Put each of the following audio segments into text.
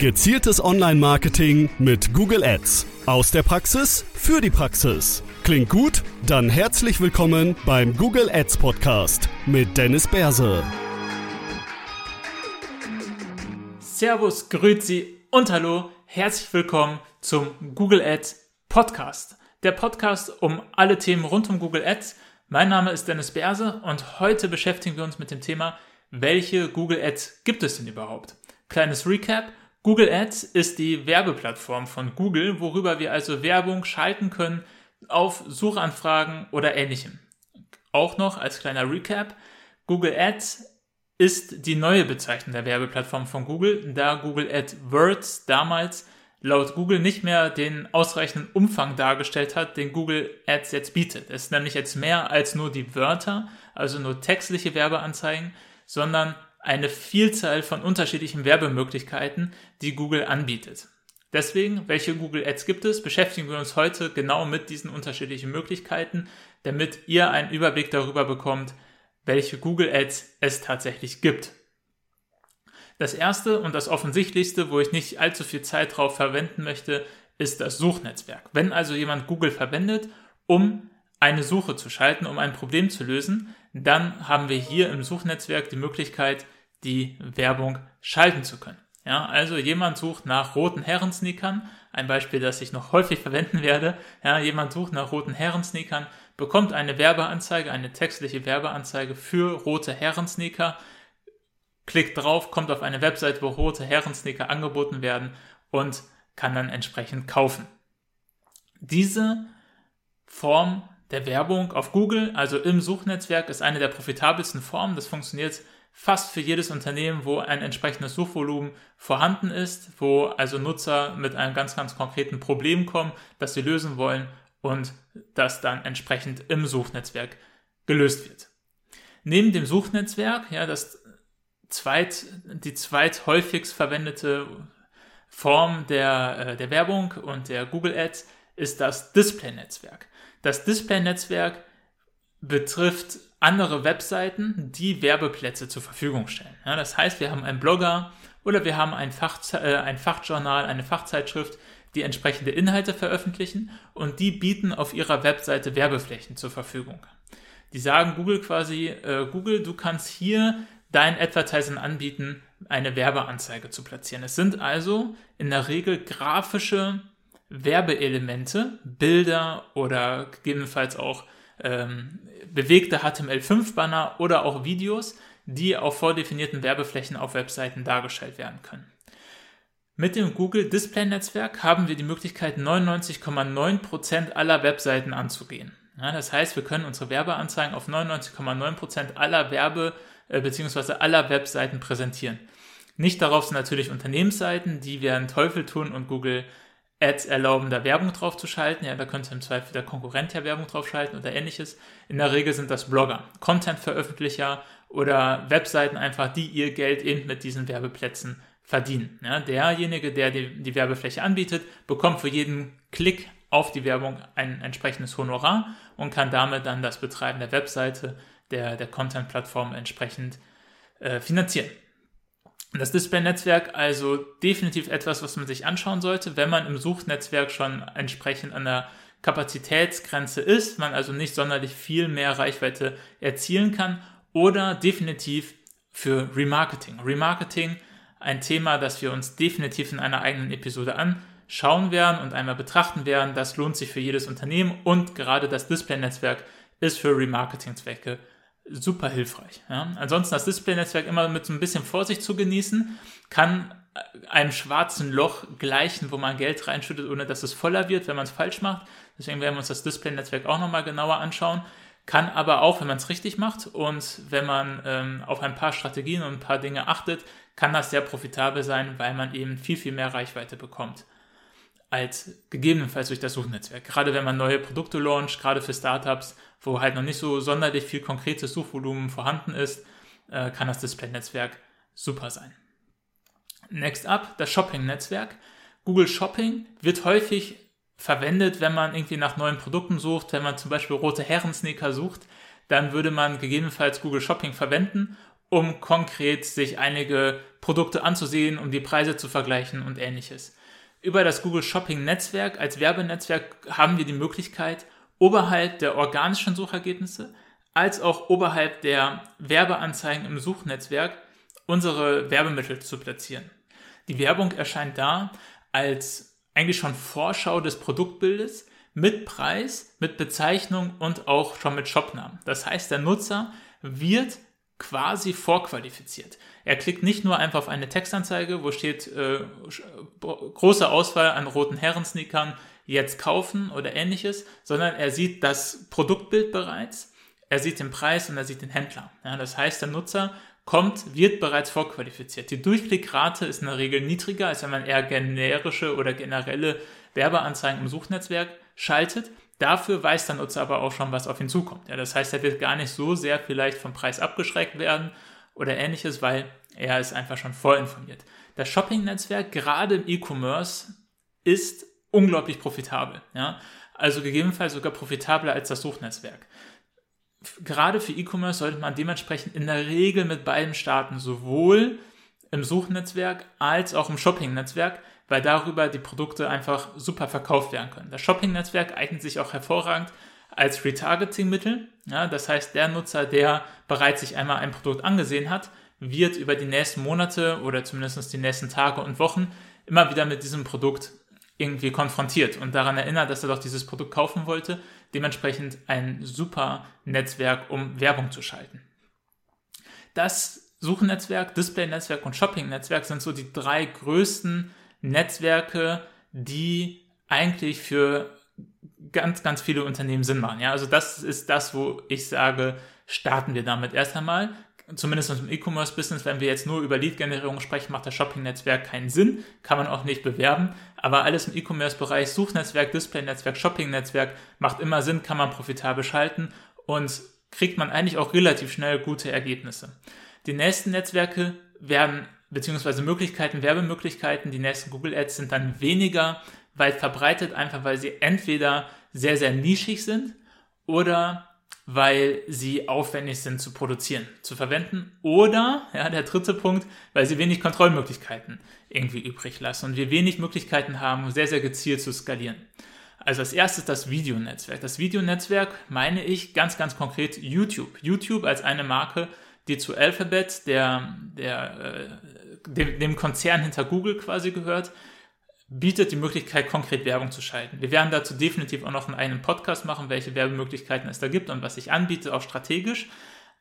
Gezieltes Online-Marketing mit Google Ads. Aus der Praxis für die Praxis. Klingt gut? Dann herzlich willkommen beim Google Ads Podcast mit Dennis Berse. Servus, Grüezi und Hallo. Herzlich willkommen zum Google Ads Podcast. Der Podcast um alle Themen rund um Google Ads. Mein Name ist Dennis Berse und heute beschäftigen wir uns mit dem Thema, welche Google Ads gibt es denn überhaupt? Kleines Recap. Google Ads ist die Werbeplattform von Google, worüber wir also Werbung schalten können auf Suchanfragen oder ähnlichem. Auch noch als kleiner Recap, Google Ads ist die neue Bezeichnung der Werbeplattform von Google, da Google AdWords damals laut Google nicht mehr den ausreichenden Umfang dargestellt hat, den Google Ads jetzt bietet. Es ist nämlich jetzt mehr als nur die Wörter, also nur textliche Werbeanzeigen, sondern eine Vielzahl von unterschiedlichen Werbemöglichkeiten, die Google anbietet. Deswegen, welche Google Ads gibt es, beschäftigen wir uns heute genau mit diesen unterschiedlichen Möglichkeiten, damit ihr einen Überblick darüber bekommt, welche Google Ads es tatsächlich gibt. Das erste und das offensichtlichste, wo ich nicht allzu viel Zeit drauf verwenden möchte, ist das Suchnetzwerk. Wenn also jemand Google verwendet, um eine Suche zu schalten, um ein Problem zu lösen, dann haben wir hier im Suchnetzwerk die Möglichkeit, die Werbung schalten zu können. Ja, also jemand sucht nach roten Herrensneakern, ein Beispiel, das ich noch häufig verwenden werde. Ja, jemand sucht nach roten Herrensneakern, bekommt eine Werbeanzeige, eine textliche Werbeanzeige für rote Herrensneaker, klickt drauf, kommt auf eine Website, wo rote Herrensneaker angeboten werden und kann dann entsprechend kaufen. Diese Form der Werbung auf Google, also im Suchnetzwerk, ist eine der profitabelsten Formen. Das funktioniert fast für jedes Unternehmen, wo ein entsprechendes Suchvolumen vorhanden ist, wo also Nutzer mit einem ganz, ganz konkreten Problem kommen, das sie lösen wollen und das dann entsprechend im Suchnetzwerk gelöst wird. Neben dem Suchnetzwerk, ja, das zweit, die zweithäufigst verwendete Form der, äh, der Werbung und der Google Ads ist das Display-Netzwerk. Das Display-Netzwerk betrifft andere Webseiten, die Werbeplätze zur Verfügung stellen. Ja, das heißt, wir haben einen Blogger oder wir haben ein, Fach, äh, ein Fachjournal, eine Fachzeitschrift, die entsprechende Inhalte veröffentlichen und die bieten auf ihrer Webseite Werbeflächen zur Verfügung. Die sagen Google quasi, äh, Google, du kannst hier dein Advertising anbieten, eine Werbeanzeige zu platzieren. Es sind also in der Regel grafische Werbeelemente, Bilder oder gegebenenfalls auch ähm, bewegte HTML5-Banner oder auch Videos, die auf vordefinierten Werbeflächen auf Webseiten dargestellt werden können. Mit dem Google Display Netzwerk haben wir die Möglichkeit, 99,9% aller Webseiten anzugehen. Ja, das heißt, wir können unsere Werbeanzeigen auf 99,9% aller Werbe- äh, bzw. aller Webseiten präsentieren. Nicht darauf sind natürlich Unternehmensseiten, die werden Teufel tun und Google Ads erlauben, da Werbung drauf zu schalten. Ja, da könnte im Zweifel der Konkurrent ja Werbung drauf schalten oder ähnliches. In der Regel sind das Blogger, Content-Veröffentlicher oder Webseiten einfach, die ihr Geld eben mit diesen Werbeplätzen verdienen. Ja, derjenige, der die, die Werbefläche anbietet, bekommt für jeden Klick auf die Werbung ein entsprechendes Honorar und kann damit dann das Betreiben der Webseite, der, der Content-Plattform entsprechend äh, finanzieren. Das Display-Netzwerk also definitiv etwas, was man sich anschauen sollte, wenn man im Suchnetzwerk schon entsprechend an der Kapazitätsgrenze ist, man also nicht sonderlich viel mehr Reichweite erzielen kann oder definitiv für Remarketing. Remarketing, ein Thema, das wir uns definitiv in einer eigenen Episode anschauen werden und einmal betrachten werden. Das lohnt sich für jedes Unternehmen und gerade das Display-Netzwerk ist für Remarketing-Zwecke super hilfreich. Ja. Ansonsten das Display-Netzwerk immer mit so ein bisschen Vorsicht zu genießen, kann einem schwarzen Loch gleichen, wo man Geld reinschüttet, ohne dass es voller wird, wenn man es falsch macht. Deswegen werden wir uns das Display-Netzwerk auch nochmal genauer anschauen. Kann aber auch, wenn man es richtig macht und wenn man ähm, auf ein paar Strategien und ein paar Dinge achtet, kann das sehr profitabel sein, weil man eben viel, viel mehr Reichweite bekommt als gegebenenfalls durch das Suchnetzwerk. Gerade wenn man neue Produkte launcht, gerade für Startups, wo halt noch nicht so sonderlich viel konkretes Suchvolumen vorhanden ist, äh, kann das Display-Netzwerk super sein. Next up, das Shopping-Netzwerk. Google Shopping wird häufig verwendet, wenn man irgendwie nach neuen Produkten sucht, wenn man zum Beispiel rote Herren-Sneaker sucht, dann würde man gegebenenfalls Google Shopping verwenden, um konkret sich einige Produkte anzusehen, um die Preise zu vergleichen und ähnliches. Über das Google Shopping Netzwerk als Werbenetzwerk haben wir die Möglichkeit, oberhalb der organischen Suchergebnisse als auch oberhalb der Werbeanzeigen im Suchnetzwerk unsere Werbemittel zu platzieren. Die Werbung erscheint da als eigentlich schon Vorschau des Produktbildes mit Preis, mit Bezeichnung und auch schon mit Shopnamen. Das heißt, der Nutzer wird quasi vorqualifiziert. Er klickt nicht nur einfach auf eine Textanzeige, wo steht äh, große Auswahl an roten Herrensneakern, jetzt kaufen oder ähnliches, sondern er sieht das Produktbild bereits, er sieht den Preis und er sieht den Händler. Ja, das heißt, der Nutzer kommt, wird bereits vorqualifiziert. Die Durchklickrate ist in der Regel niedriger, als wenn man eher generische oder generelle Werbeanzeigen im Suchnetzwerk schaltet. Dafür weiß der Nutzer aber auch schon, was auf ihn zukommt. Ja, das heißt, er wird gar nicht so sehr vielleicht vom Preis abgeschreckt werden oder ähnliches, weil er ist einfach schon vorinformiert. Das Shopping-Netzwerk, gerade im E-Commerce, ist unglaublich profitabel. Ja? Also gegebenenfalls sogar profitabler als das Suchnetzwerk. Gerade für E-Commerce sollte man dementsprechend in der Regel mit beiden starten, sowohl im Suchnetzwerk als auch im Shopping-Netzwerk, weil darüber die Produkte einfach super verkauft werden können. Das Shopping-Netzwerk eignet sich auch hervorragend als Retargeting-Mittel. Ja, das heißt, der Nutzer, der bereits sich einmal ein Produkt angesehen hat, wird über die nächsten Monate oder zumindest die nächsten Tage und Wochen immer wieder mit diesem Produkt irgendwie konfrontiert und daran erinnert, dass er doch dieses Produkt kaufen wollte. Dementsprechend ein super Netzwerk, um Werbung zu schalten. Das Suchennetzwerk, Display-Netzwerk und Shopping-Netzwerk sind so die drei größten Netzwerke, die eigentlich für ganz, ganz viele Unternehmen Sinn machen. Ja, also das ist das, wo ich sage, starten wir damit erst einmal. Zumindest im E-Commerce-Business, wenn wir jetzt nur über Lead-Generierung sprechen, macht das Shopping-Netzwerk keinen Sinn, kann man auch nicht bewerben. Aber alles im E-Commerce-Bereich, Suchnetzwerk, Display-Netzwerk, Shopping-Netzwerk, macht immer Sinn, kann man profitabel schalten und kriegt man eigentlich auch relativ schnell gute Ergebnisse. Die nächsten Netzwerke werden beziehungsweise Möglichkeiten, Werbemöglichkeiten, die nächsten Google Ads sind dann weniger weit verbreitet, einfach weil sie entweder sehr, sehr nischig sind oder weil sie aufwendig sind zu produzieren, zu verwenden oder, ja, der dritte Punkt, weil sie wenig Kontrollmöglichkeiten irgendwie übrig lassen und wir wenig Möglichkeiten haben, sehr, sehr gezielt zu skalieren. Also als erstes das Videonetzwerk. Das Videonetzwerk meine ich ganz, ganz konkret YouTube. YouTube als eine Marke, die zu Alphabet, der, der, äh, dem, dem Konzern hinter Google quasi gehört, bietet die Möglichkeit, konkret Werbung zu schalten. Wir werden dazu definitiv auch noch einen Podcast machen, welche Werbemöglichkeiten es da gibt und was sich anbietet, auch strategisch.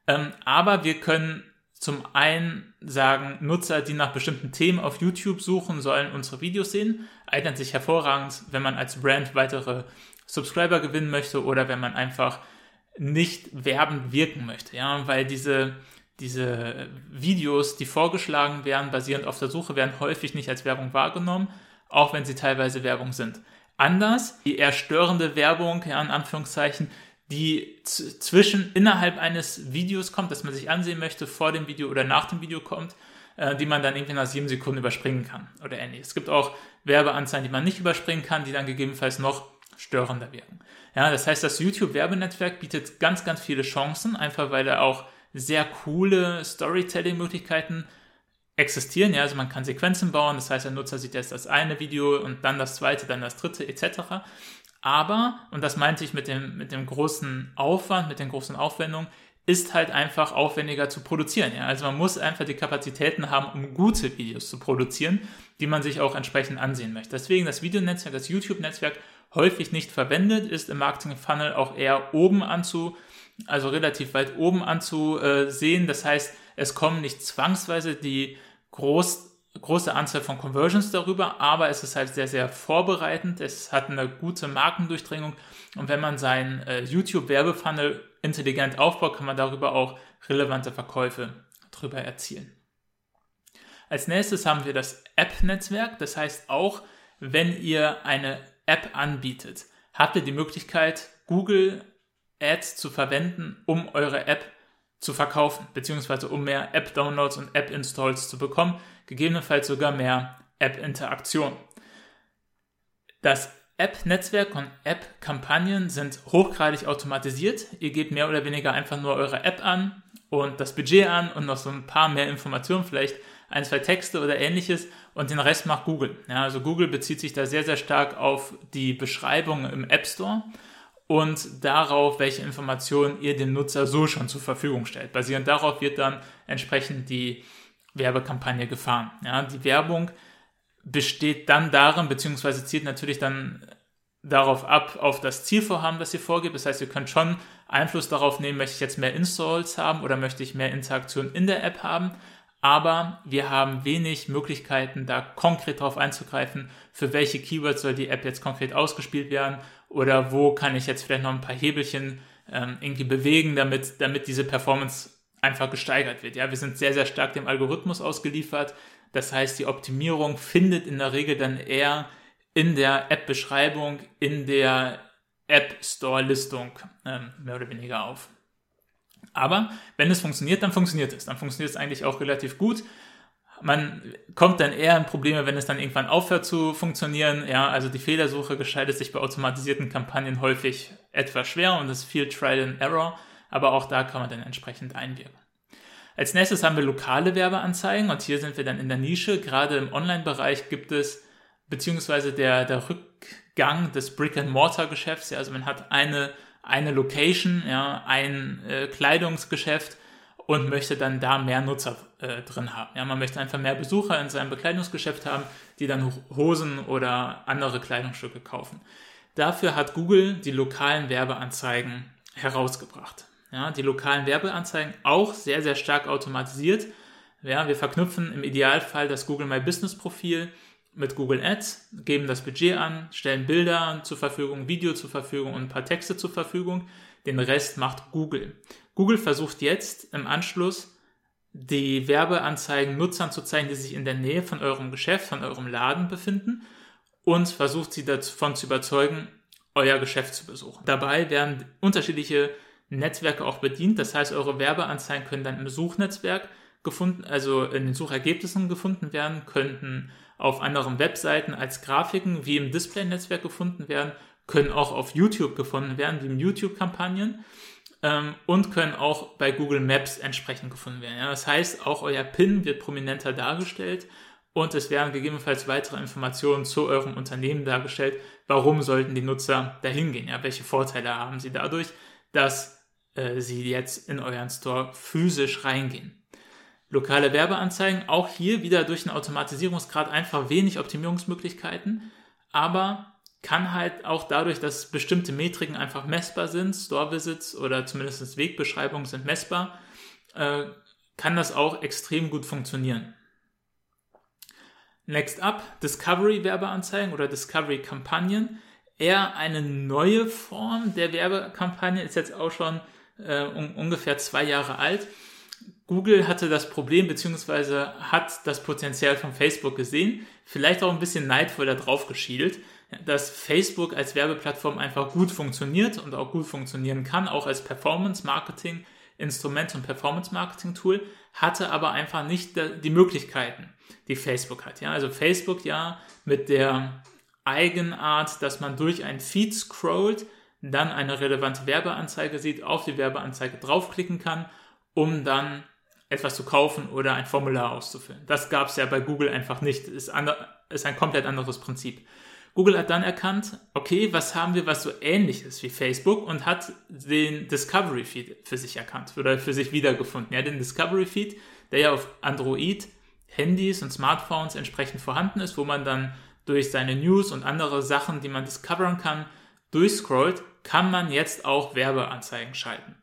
Ähm, aber wir können zum einen sagen, Nutzer, die nach bestimmten Themen auf YouTube suchen, sollen unsere Videos sehen. Eignet sich hervorragend, wenn man als Brand weitere Subscriber gewinnen möchte oder wenn man einfach nicht werbend wirken möchte. Ja, weil diese, diese Videos, die vorgeschlagen werden, basierend auf der Suche, werden häufig nicht als Werbung wahrgenommen, auch wenn sie teilweise Werbung sind. Anders, die eher störende Werbung, ja, in Anführungszeichen, die zwischen innerhalb eines Videos kommt, das man sich ansehen möchte, vor dem Video oder nach dem Video kommt, äh, die man dann irgendwie nach sieben Sekunden überspringen kann oder ähnliches. Es gibt auch Werbeanzeigen, die man nicht überspringen kann, die dann gegebenenfalls noch störender wirken. Ja, das heißt, das YouTube-Werbenetzwerk bietet ganz, ganz viele Chancen, einfach weil da auch sehr coole Storytelling-Möglichkeiten existieren. Ja, also man kann Sequenzen bauen, das heißt, der Nutzer sieht erst das eine Video und dann das zweite, dann das dritte etc. Aber, und das meinte ich mit dem, mit dem großen Aufwand, mit den großen Aufwendungen, ist halt einfach aufwendiger zu produzieren. Ja? Also man muss einfach die Kapazitäten haben, um gute Videos zu produzieren, die man sich auch entsprechend ansehen möchte. Deswegen das Videonetzwerk, das YouTube-Netzwerk häufig nicht verwendet, ist im Marketing-Funnel auch eher oben anzu, also relativ weit oben anzusehen. Das heißt, es kommen nicht zwangsweise die groß, große Anzahl von Conversions darüber, aber es ist halt sehr, sehr vorbereitend. Es hat eine gute Markendurchdringung und wenn man seinen äh, YouTube-Werbefunnel intelligent aufbaut, kann man darüber auch relevante Verkäufe drüber erzielen. Als nächstes haben wir das App-Netzwerk. Das heißt, auch wenn ihr eine App anbietet, habt ihr die Möglichkeit, Google Ads zu verwenden, um eure App zu verkaufen, beziehungsweise um mehr App-Downloads und App-Installs zu bekommen, gegebenenfalls sogar mehr App-Interaktion. Das App-Netzwerk und App-Kampagnen sind hochgradig automatisiert. Ihr gebt mehr oder weniger einfach nur eure App an und das Budget an und noch so ein paar mehr Informationen, vielleicht ein, zwei Texte oder ähnliches und den Rest macht Google. Ja, also Google bezieht sich da sehr, sehr stark auf die Beschreibung im App Store und darauf, welche Informationen ihr dem Nutzer so schon zur Verfügung stellt. Basierend darauf wird dann entsprechend die Werbekampagne gefahren. Ja, die Werbung besteht dann darin, beziehungsweise zielt natürlich dann darauf ab, auf das Zielvorhaben, das ihr vorgibt. Das heißt, ihr könnt schon Einfluss darauf nehmen, möchte ich jetzt mehr Installs haben oder möchte ich mehr Interaktion in der App haben. Aber wir haben wenig Möglichkeiten, da konkret darauf einzugreifen, für welche Keywords soll die App jetzt konkret ausgespielt werden oder wo kann ich jetzt vielleicht noch ein paar Hebelchen ähm, irgendwie bewegen, damit, damit diese Performance einfach gesteigert wird. Ja, wir sind sehr, sehr stark dem Algorithmus ausgeliefert. Das heißt, die Optimierung findet in der Regel dann eher in der App-Beschreibung, in der App Store-Listung ähm, mehr oder weniger auf. Aber wenn es funktioniert, dann funktioniert es. Dann funktioniert es eigentlich auch relativ gut. Man kommt dann eher in Probleme, wenn es dann irgendwann aufhört zu funktionieren. Ja, also die Fehlersuche gestaltet sich bei automatisierten Kampagnen häufig etwas schwer und es ist viel Trial and Error. Aber auch da kann man dann entsprechend einwirken. Als nächstes haben wir lokale Werbeanzeigen und hier sind wir dann in der Nische. Gerade im Online-Bereich gibt es beziehungsweise der, der Rückgang des Brick-and-Mortar-Geschäfts. Ja, also man hat eine, eine Location, ja, ein äh, Kleidungsgeschäft und möchte dann da mehr Nutzer äh, drin haben. Ja, man möchte einfach mehr Besucher in seinem Bekleidungsgeschäft haben, die dann Hosen oder andere Kleidungsstücke kaufen. Dafür hat Google die lokalen Werbeanzeigen herausgebracht. Ja, die lokalen Werbeanzeigen auch sehr, sehr stark automatisiert. Ja, wir verknüpfen im Idealfall das Google My Business Profil mit Google Ads, geben das Budget an, stellen Bilder zur Verfügung, Video zur Verfügung und ein paar Texte zur Verfügung. Den Rest macht Google. Google versucht jetzt im Anschluss die Werbeanzeigen Nutzern zu zeigen, die sich in der Nähe von eurem Geschäft, von eurem Laden befinden und versucht sie davon zu überzeugen, euer Geschäft zu besuchen. Dabei werden unterschiedliche Netzwerke auch bedient. Das heißt, eure Werbeanzeigen können dann im Suchnetzwerk gefunden, also in den Suchergebnissen gefunden werden, könnten auf anderen Webseiten als Grafiken wie im Display-Netzwerk gefunden werden, können auch auf YouTube gefunden werden, wie in YouTube-Kampagnen ähm, und können auch bei Google Maps entsprechend gefunden werden. Ja, das heißt, auch euer PIN wird prominenter dargestellt und es werden gegebenenfalls weitere Informationen zu eurem Unternehmen dargestellt. Warum sollten die Nutzer dahin gehen? Ja, welche Vorteile haben sie dadurch, dass äh, sie jetzt in euren Store physisch reingehen? Lokale Werbeanzeigen, auch hier wieder durch den Automatisierungsgrad einfach wenig Optimierungsmöglichkeiten, aber kann halt auch dadurch, dass bestimmte Metriken einfach messbar sind, Store Visits oder zumindest Wegbeschreibungen sind messbar, äh, kann das auch extrem gut funktionieren. Next up, Discovery Werbeanzeigen oder Discovery Kampagnen. Eher eine neue Form der Werbekampagne, ist jetzt auch schon äh, un ungefähr zwei Jahre alt Google hatte das Problem beziehungsweise hat das Potenzial von Facebook gesehen, vielleicht auch ein bisschen neidvoll da drauf geschielt, dass Facebook als Werbeplattform einfach gut funktioniert und auch gut funktionieren kann, auch als Performance-Marketing-Instrument und Performance-Marketing-Tool, hatte aber einfach nicht die Möglichkeiten, die Facebook hat. Ja? Also Facebook ja mit der Eigenart, dass man durch ein Feed scrollt, dann eine relevante Werbeanzeige sieht, auf die Werbeanzeige draufklicken kann, um dann etwas zu kaufen oder ein Formular auszufüllen. Das gab es ja bei Google einfach nicht. Ist, ist ein komplett anderes Prinzip. Google hat dann erkannt, okay, was haben wir, was so ähnlich ist wie Facebook und hat den Discovery Feed für sich erkannt oder für sich wiedergefunden. Ja, den Discovery Feed, der ja auf Android, Handys und Smartphones entsprechend vorhanden ist, wo man dann durch seine News und andere Sachen, die man discoveren kann, durchscrollt, kann man jetzt auch Werbeanzeigen schalten.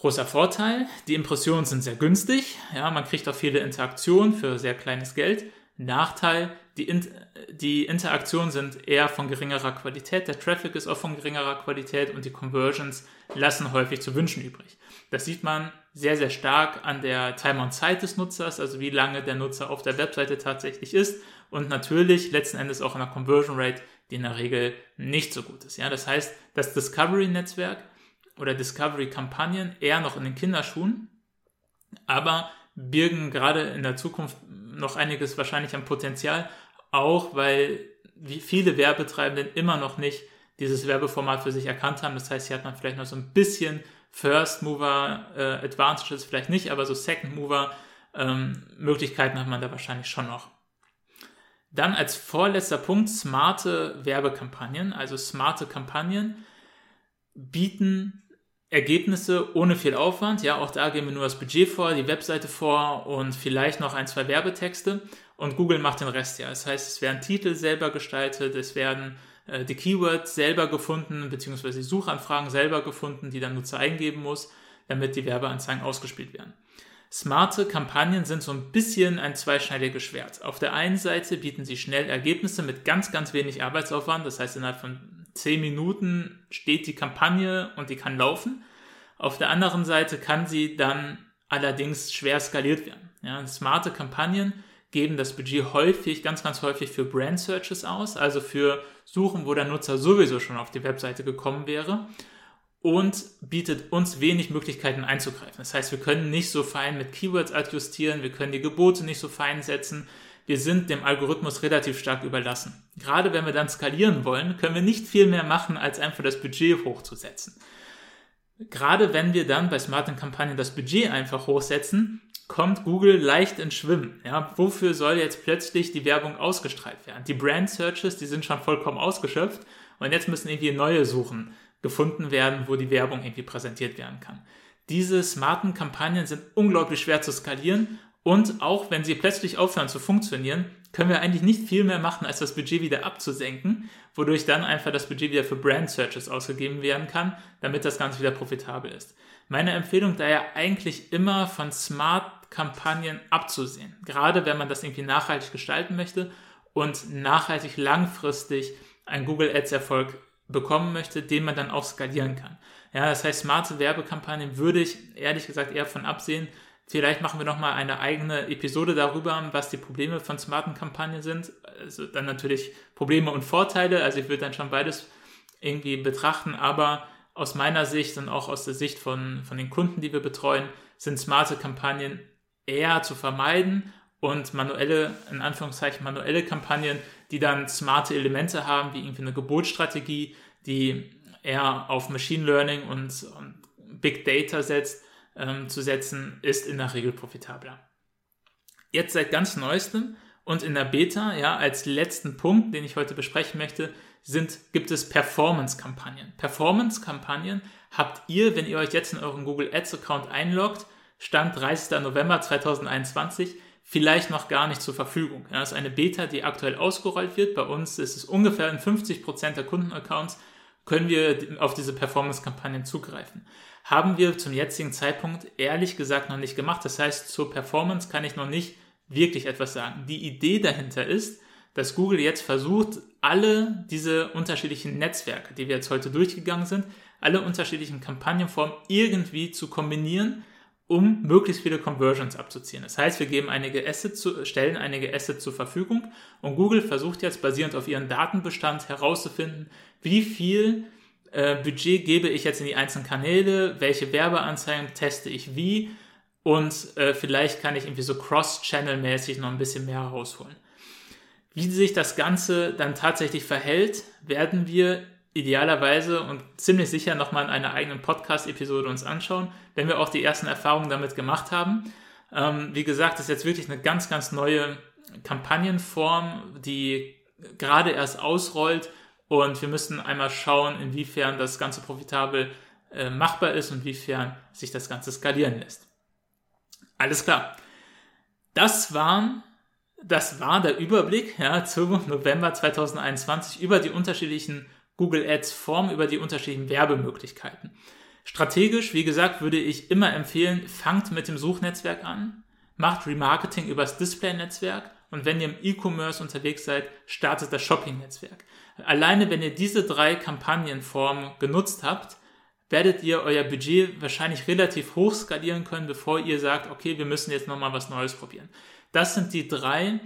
Großer Vorteil, die Impressionen sind sehr günstig, ja, man kriegt auch viele Interaktionen für sehr kleines Geld. Nachteil, die, In die Interaktionen sind eher von geringerer Qualität, der Traffic ist auch von geringerer Qualität und die Conversions lassen häufig zu wünschen übrig. Das sieht man sehr, sehr stark an der Time on Zeit des Nutzers, also wie lange der Nutzer auf der Webseite tatsächlich ist und natürlich letzten Endes auch an der Conversion Rate, die in der Regel nicht so gut ist. Ja, das heißt, das Discovery-Netzwerk oder Discovery-Kampagnen eher noch in den Kinderschuhen, aber birgen gerade in der Zukunft noch einiges wahrscheinlich an Potenzial, auch weil viele Werbetreibenden immer noch nicht dieses Werbeformat für sich erkannt haben. Das heißt, hier hat man vielleicht noch so ein bisschen First Mover äh, Advantages vielleicht nicht, aber so Second Mover ähm, Möglichkeiten hat man da wahrscheinlich schon noch. Dann als vorletzter Punkt smarte Werbekampagnen, also smarte Kampagnen bieten Ergebnisse ohne viel Aufwand. Ja, auch da geben wir nur das Budget vor, die Webseite vor und vielleicht noch ein, zwei Werbetexte und Google macht den Rest ja. Das heißt, es werden Titel selber gestaltet, es werden äh, die Keywords selber gefunden, beziehungsweise die Suchanfragen selber gefunden, die der Nutzer eingeben muss, damit die Werbeanzeigen ausgespielt werden. Smarte Kampagnen sind so ein bisschen ein zweischneidiges Schwert. Auf der einen Seite bieten sie schnell Ergebnisse mit ganz, ganz wenig Arbeitsaufwand. Das heißt, innerhalb von 10 Minuten steht die Kampagne und die kann laufen. Auf der anderen Seite kann sie dann allerdings schwer skaliert werden. Ja, smarte Kampagnen geben das Budget häufig, ganz, ganz häufig für Brand Searches aus, also für Suchen, wo der Nutzer sowieso schon auf die Webseite gekommen wäre und bietet uns wenig Möglichkeiten einzugreifen. Das heißt, wir können nicht so fein mit Keywords adjustieren, wir können die Gebote nicht so fein setzen. Wir sind dem Algorithmus relativ stark überlassen. Gerade wenn wir dann skalieren wollen, können wir nicht viel mehr machen, als einfach das Budget hochzusetzen. Gerade wenn wir dann bei smarten Kampagnen das Budget einfach hochsetzen, kommt Google leicht ins Schwimmen. Ja, wofür soll jetzt plötzlich die Werbung ausgestrahlt werden? Die Brand Searches, die sind schon vollkommen ausgeschöpft und jetzt müssen irgendwie neue Suchen gefunden werden, wo die Werbung irgendwie präsentiert werden kann. Diese smarten Kampagnen sind unglaublich schwer zu skalieren und auch wenn sie plötzlich aufhören zu funktionieren, können wir eigentlich nicht viel mehr machen, als das Budget wieder abzusenken, wodurch dann einfach das Budget wieder für Brand Searches ausgegeben werden kann, damit das Ganze wieder profitabel ist. Meine Empfehlung daher eigentlich immer von Smart-Kampagnen abzusehen, gerade wenn man das irgendwie nachhaltig gestalten möchte und nachhaltig langfristig einen Google Ads Erfolg bekommen möchte, den man dann auch skalieren kann. Ja, das heißt, smarte Werbekampagnen würde ich ehrlich gesagt eher von absehen. Vielleicht machen wir nochmal eine eigene Episode darüber, was die Probleme von smarten Kampagnen sind. Also dann natürlich Probleme und Vorteile. Also ich würde dann schon beides irgendwie betrachten, aber aus meiner Sicht und auch aus der Sicht von, von den Kunden, die wir betreuen, sind smarte Kampagnen eher zu vermeiden und manuelle, in Anführungszeichen manuelle Kampagnen, die dann smarte Elemente haben, wie irgendwie eine Gebotsstrategie, die eher auf Machine Learning und, und Big Data setzt, ähm, zu setzen, ist in der Regel profitabler. Jetzt seit ganz neuestem und in der Beta, ja, als letzten Punkt, den ich heute besprechen möchte, sind, gibt es Performance-Kampagnen. Performance-Kampagnen habt ihr, wenn ihr euch jetzt in euren Google Ads Account einloggt, Stand 30. November 2021, vielleicht noch gar nicht zur Verfügung. Ja, das ist eine Beta, die aktuell ausgerollt wird. Bei uns ist es ungefähr in 50 Prozent der Kundenaccounts können wir auf diese Performance-Kampagnen zugreifen. Haben wir zum jetzigen Zeitpunkt ehrlich gesagt noch nicht gemacht. Das heißt, zur Performance kann ich noch nicht wirklich etwas sagen. Die Idee dahinter ist, dass Google jetzt versucht, alle diese unterschiedlichen Netzwerke, die wir jetzt heute durchgegangen sind, alle unterschiedlichen Kampagnenformen irgendwie zu kombinieren um möglichst viele Conversions abzuziehen. Das heißt, wir geben einige Assets zu, stellen einige Assets zur Verfügung und Google versucht jetzt basierend auf ihren Datenbestand herauszufinden, wie viel äh, Budget gebe ich jetzt in die einzelnen Kanäle, welche Werbeanzeigen teste ich wie und äh, vielleicht kann ich irgendwie so cross-channel-mäßig noch ein bisschen mehr herausholen. Wie sich das Ganze dann tatsächlich verhält, werden wir idealerweise und ziemlich sicher nochmal in einer eigenen Podcast-Episode uns anschauen, wenn wir auch die ersten Erfahrungen damit gemacht haben. Ähm, wie gesagt, ist jetzt wirklich eine ganz, ganz neue Kampagnenform, die gerade erst ausrollt und wir müssen einmal schauen, inwiefern das Ganze profitabel äh, machbar ist und inwiefern sich das Ganze skalieren lässt. Alles klar. Das waren das war der Überblick ja, zu November 2021 über die unterschiedlichen Google Ads Form über die unterschiedlichen Werbemöglichkeiten. Strategisch, wie gesagt, würde ich immer empfehlen, fangt mit dem Suchnetzwerk an, macht Remarketing übers Display-Netzwerk und wenn ihr im E-Commerce unterwegs seid, startet das Shopping-Netzwerk. Alleine wenn ihr diese drei Kampagnenformen genutzt habt, werdet ihr euer Budget wahrscheinlich relativ hoch skalieren können, bevor ihr sagt, okay, wir müssen jetzt nochmal was Neues probieren. Das sind die drei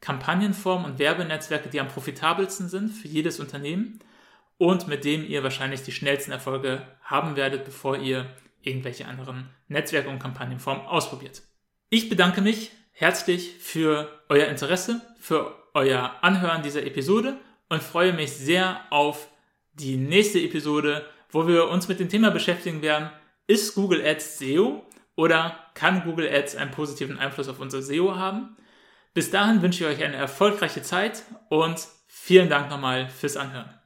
Kampagnenformen und Werbenetzwerke, die am profitabelsten sind für jedes Unternehmen und mit dem ihr wahrscheinlich die schnellsten Erfolge haben werdet, bevor ihr irgendwelche anderen Netzwerke und Kampagnenformen ausprobiert. Ich bedanke mich herzlich für euer Interesse, für euer Anhören dieser Episode und freue mich sehr auf die nächste Episode, wo wir uns mit dem Thema beschäftigen werden, ist Google Ads SEO oder kann Google Ads einen positiven Einfluss auf unser SEO haben? Bis dahin wünsche ich euch eine erfolgreiche Zeit und vielen Dank nochmal fürs Anhören.